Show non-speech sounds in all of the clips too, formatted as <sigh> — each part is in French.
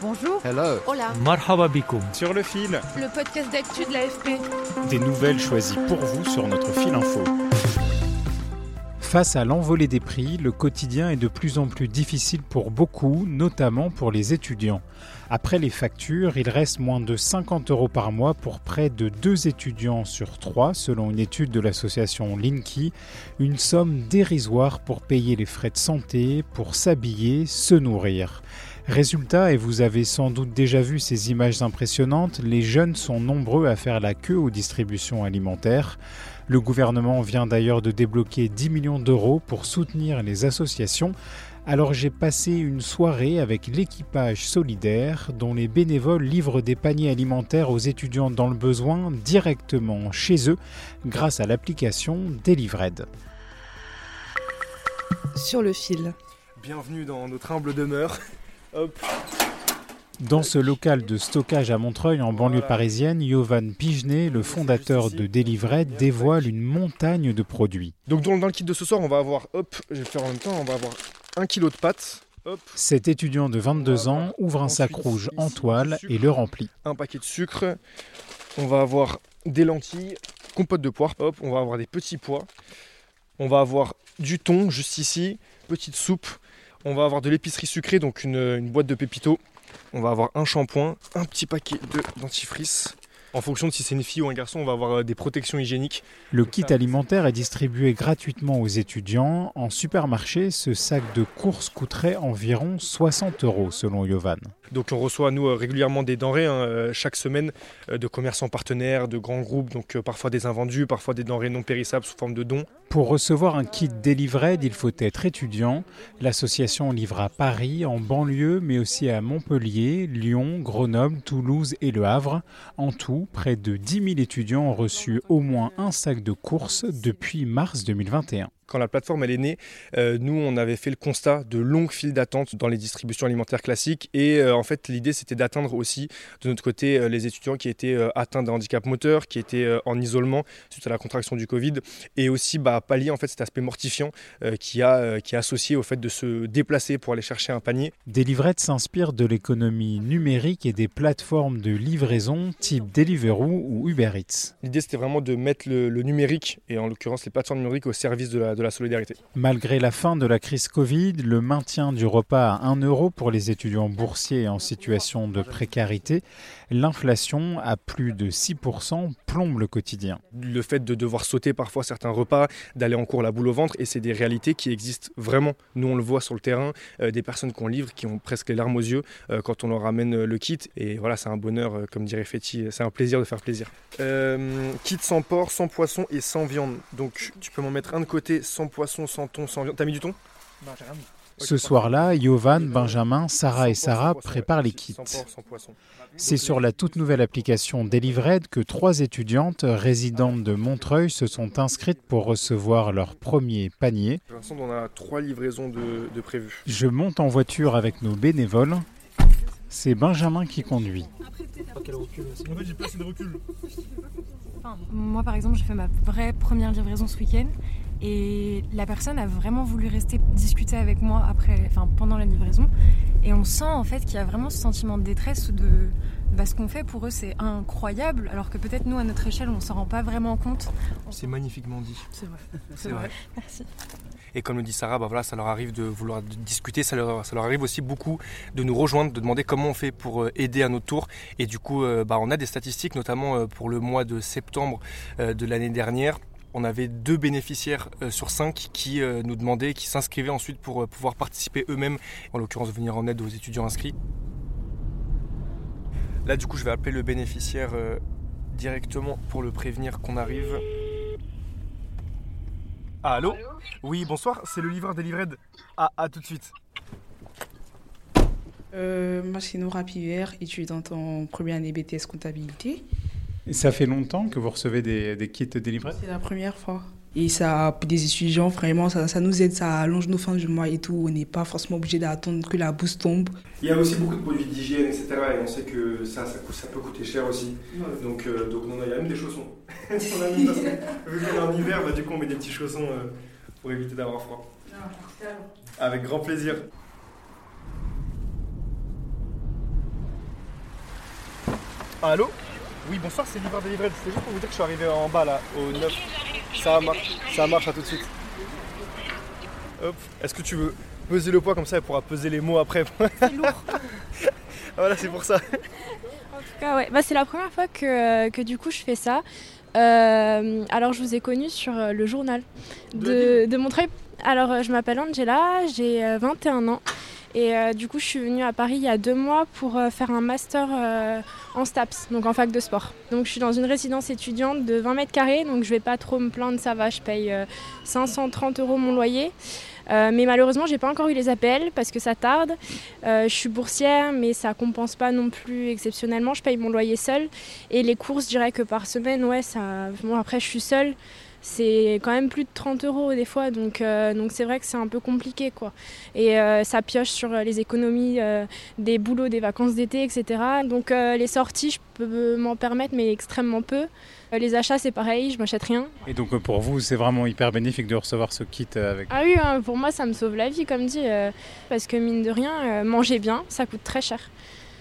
Bonjour. Hello. Hola. Marhaba bikoum. Sur le fil, Le podcast d'actu de l'AFP. des nouvelles choisies pour vous sur notre fil info. Face à l'envolée des prix, le quotidien est de plus en plus difficile pour beaucoup, notamment pour les étudiants. Après les factures, il reste moins de 50 euros par mois pour près de deux étudiants sur trois, selon une étude de l'association Linky, une somme dérisoire pour payer les frais de santé, pour s'habiller, se nourrir. Résultat, et vous avez sans doute déjà vu ces images impressionnantes, les jeunes sont nombreux à faire la queue aux distributions alimentaires. Le gouvernement vient d'ailleurs de débloquer 10 millions d'euros pour soutenir les associations. Alors j'ai passé une soirée avec l'équipage solidaire dont les bénévoles livrent des paniers alimentaires aux étudiants dans le besoin directement chez eux grâce à l'application Delivered. Sur le fil. Bienvenue dans notre humble demeure. Hop, Dans ce local de stockage à Montreuil en banlieue parisienne, Yovan Pigenet, le fondateur de Delivered, dévoile une montagne de produits. Donc dans, le kit de ce soir, on va avoir, hop, je vais le faire en même temps, on va avoir un kilo de pâtes, Cet étudiant de 22 ans ouvre un sac rouge en toile et le remplit. un paquet de sucre, on va avoir des lentilles, compote de poire, hop, on va avoir des petits pois, on va avoir du thon juste ici, petite soupe, on va avoir de l'épicerie sucrée, donc une, boîte de pépito, on va avoir un shampoing, un petit paquet de dentifrice. En fonction de si c'est une fille ou un garçon, on va avoir euh, des protections hygiéniques. Le kit alimentaire est distribué gratuitement aux étudiants. En supermarché, ce sac de courses coûterait environ 60 euros selon Yovan. Donc on reçoit nous euh, régulièrement des denrées hein, euh, chaque semaine euh, de commerçants partenaires, de grands groupes, donc parfois des invendus, parfois des denrées non périssables sous forme de dons. Pour recevoir un kit Delivered, il faut être étudiant. L'association livre à Paris, en banlieue, mais aussi à Montpellier, Lyon, Grenoble, Toulouse et Le Havre. En tout, près de 10 000 étudiants ont reçu au moins un sac de courses depuis mars 2021. Quand la plateforme elle est née, euh, nous on avait fait le constat de longues files d'attente dans les distributions alimentaires classiques et euh, en fait l'idée c'était d'atteindre aussi de notre côté euh, les étudiants qui étaient atteints d'un handicap moteur, qui étaient en isolement suite à la contraction du Covid et aussi bah, pallier en fait cet aspect mortifiant qui, a, qui est associé au fait de se déplacer pour aller chercher un panier. Delivered s'inspire de l'économie numérique et des plateformes de livraison type Deliveroo ou Uber Eats. L'idée c'était vraiment de mettre le, le numérique et en l'occurrence les plateformes numériques au service de la, de la solidarité. Malgré la fin de la crise Covid, le maintien du repas à 1 euro pour les étudiants boursiers en situation de précarité, l'inflation à plus de 6% plombe le quotidien. le fait de devoir sauter parfois certains repas, d'aller en cours la boule au ventre, et c'est des réalités qui existent vraiment. Nous, on le voit sur le terrain, euh, des personnes qu'on livre qui ont presque les larmes aux yeux euh, quand on leur ramène euh, le kit. Et voilà, c'est un bonheur, euh, comme dirait Fetty, c'est un plaisir de faire plaisir. Euh, kit sans porc, sans poisson et sans viande. Donc, tu peux m'en mettre un de côté, sans poisson, sans thon, sans viande. T'as mis du thon? Ce soir-là, Yovan, Benjamin, Sarah et Sarah préparent les kits. Sans porc, sans poisson. C'est sur la toute nouvelle application Delivered que trois étudiantes résidentes de Montreuil se sont inscrites pour recevoir leur premier panier. Pour l'instant, on a trois livraisons de, de prévues. Je monte en voiture avec nos bénévoles. C'est Benjamin qui conduit. Moi, par exemple, j'ai fait ma vraie première livraison ce week-end et la personne a vraiment voulu rester discuter avec moi après, enfin, pendant la livraison. Et on sent en fait qu'il y a vraiment ce sentiment de détresse ou de bah, ce qu'on fait pour eux, c'est incroyable, alors que peut-être nous, à notre échelle, on s'en rend pas vraiment compte. C'est magnifiquement dit. C'est vrai. C'est vrai. <laughs> Merci. Et comme le dit Sarah, bah ça leur arrive de vouloir discuter, ça leur, arrive aussi beaucoup de nous rejoindre, de demander comment on fait pour euh, aider à notre tour. Et du coup, euh, bah, on a des statistiques, notamment euh, pour le mois de septembre de l'année dernière. On avait deux bénéficiaires sur cinq qui nous demandaient, qui s'inscrivaient ensuite pour pouvoir participer eux-mêmes, en l'occurrence venir en aide aux étudiants inscrits. Là, du coup, je vais appeler le bénéficiaire directement pour le prévenir qu'on arrive. Allô Oui, bonsoir, c'est le livreur des livrades. Ah, à tout de suite. Euh, moi, c'est Nora Pivert, étudiante en première année BTS comptabilité. Et ça fait longtemps que vous recevez des, des kits délivrés C'est la première fois. Et ça, pour des étudiants, vraiment, ça, ça nous aide, ça allonge nos fins du mois et tout. On n'est pas forcément obligé d'attendre que la bourse tombe. Il y a aussi beaucoup de produits d'hygiène, etc. Et on sait que ça, ça, peut coûter cher aussi. Donc, euh, donc non, il y a même des chaussons. on a mis parce que, vu qu'on est en hiver, bah, du coup, on met des petits chaussons euh, pour éviter d'avoir froid. Avec grand plaisir. Allô? Oui, bonsoir, c'est livreur des livrades. C'était juste pour vous dire que je suis arrivé en bas là, au 9. Ça marche, ça marche, à tout de suite. Hop, est-ce que tu veux peser le poids comme ça, elle pourra peser les mots après C'est lourd. <laughs> Voilà, c'est pour ça. En tout cas, ouais. Bah, c'est la première fois que, que du coup je fais ça. Euh, alors je vous ai connu sur euh, le journal de, de Montreuil. Alors euh, je m'appelle Angela, j'ai euh, 21 ans et euh, du coup je suis venue à Paris il y a deux mois pour euh, faire un master euh, en STAPS, donc en fac de sport. Donc je suis dans une résidence étudiante de 20 mètres carrés, donc je vais pas trop me plaindre, ça va, je paye euh, 530 euros mon loyer. Mais malheureusement, j'ai pas encore eu les appels parce que ça tarde. Je suis boursière, mais ça compense pas non plus exceptionnellement. Je paye mon loyer seul. Et les courses, je dirais que par semaine, ouais, ça. Après, je suis seule. C'est quand même plus de 30 euros des fois, donc euh, donc c'est vrai que c'est un peu compliqué quoi. Et euh, ça pioche sur les économies euh, des boulots, des vacances d'été, etc. Donc euh, les sorties, je peux m'en permettre, mais extrêmement peu. Euh, les achats, c'est pareil, je m'achète rien. Et donc euh, pour vous, c'est vraiment hyper bénéfique de recevoir ce kit euh, avec. Ah oui, hein, pour moi, ça me sauve la vie, comme dit, euh, parce que mine de rien, euh, manger bien, ça coûte très cher.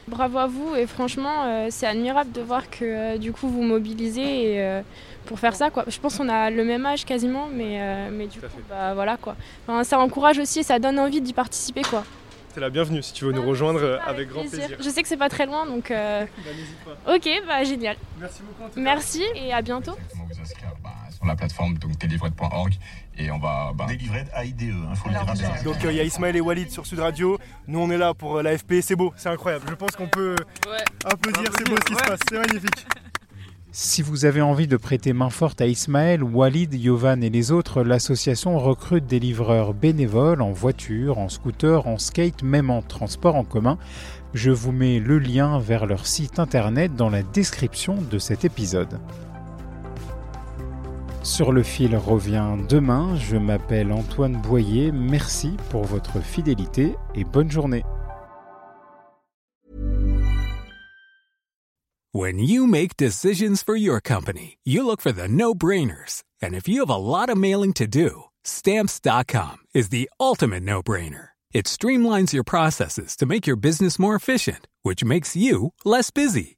Bravo à vous et franchement, euh, c'est admirable de voir que euh, du coup vous mobilisez et, euh, pour faire ça. Quoi. Je pense qu'on a le même âge quasiment, mais, euh, mais du coup, bah, voilà quoi. Enfin, ça encourage aussi et ça donne envie d'y participer quoi. T'es la bienvenue si tu veux nous rejoindre avec grand plaisir. Je sais que c'est pas très loin, donc euh, Bah, n'hésite pas. ok, bah génial. Merci beaucoup en tout cas. Merci et à bientôt. La plateforme donc delivrette.org et on va bah, Délivré AIDE, il faut le dire bien. Donc euh, il y a Ismaël et Walid sur Sud Radio. Nous on est là pour euh, l'AFP. C'est beau, c'est incroyable. Je pense qu'on peut applaudir. C'est beau ce qui se passe. C'est magnifique. Si vous avez envie de prêter main forte à Ismaël, Walid, Yovan et les autres, l'association recrute des livreurs bénévoles en voiture, en scooter, en skate, même en transport en commun. Je vous mets le lien vers leur site internet dans la description de cet épisode. Sur le fil revient demain, je m'appelle Antoine Boyer, merci pour votre fidélité et bonne journée. When you make decisions for your company, you look for the no brainers. And if you have a lot of mailing to do, stamps.com is the ultimate no brainer. It streamlines your processes to make your business more efficient, which makes you less busy.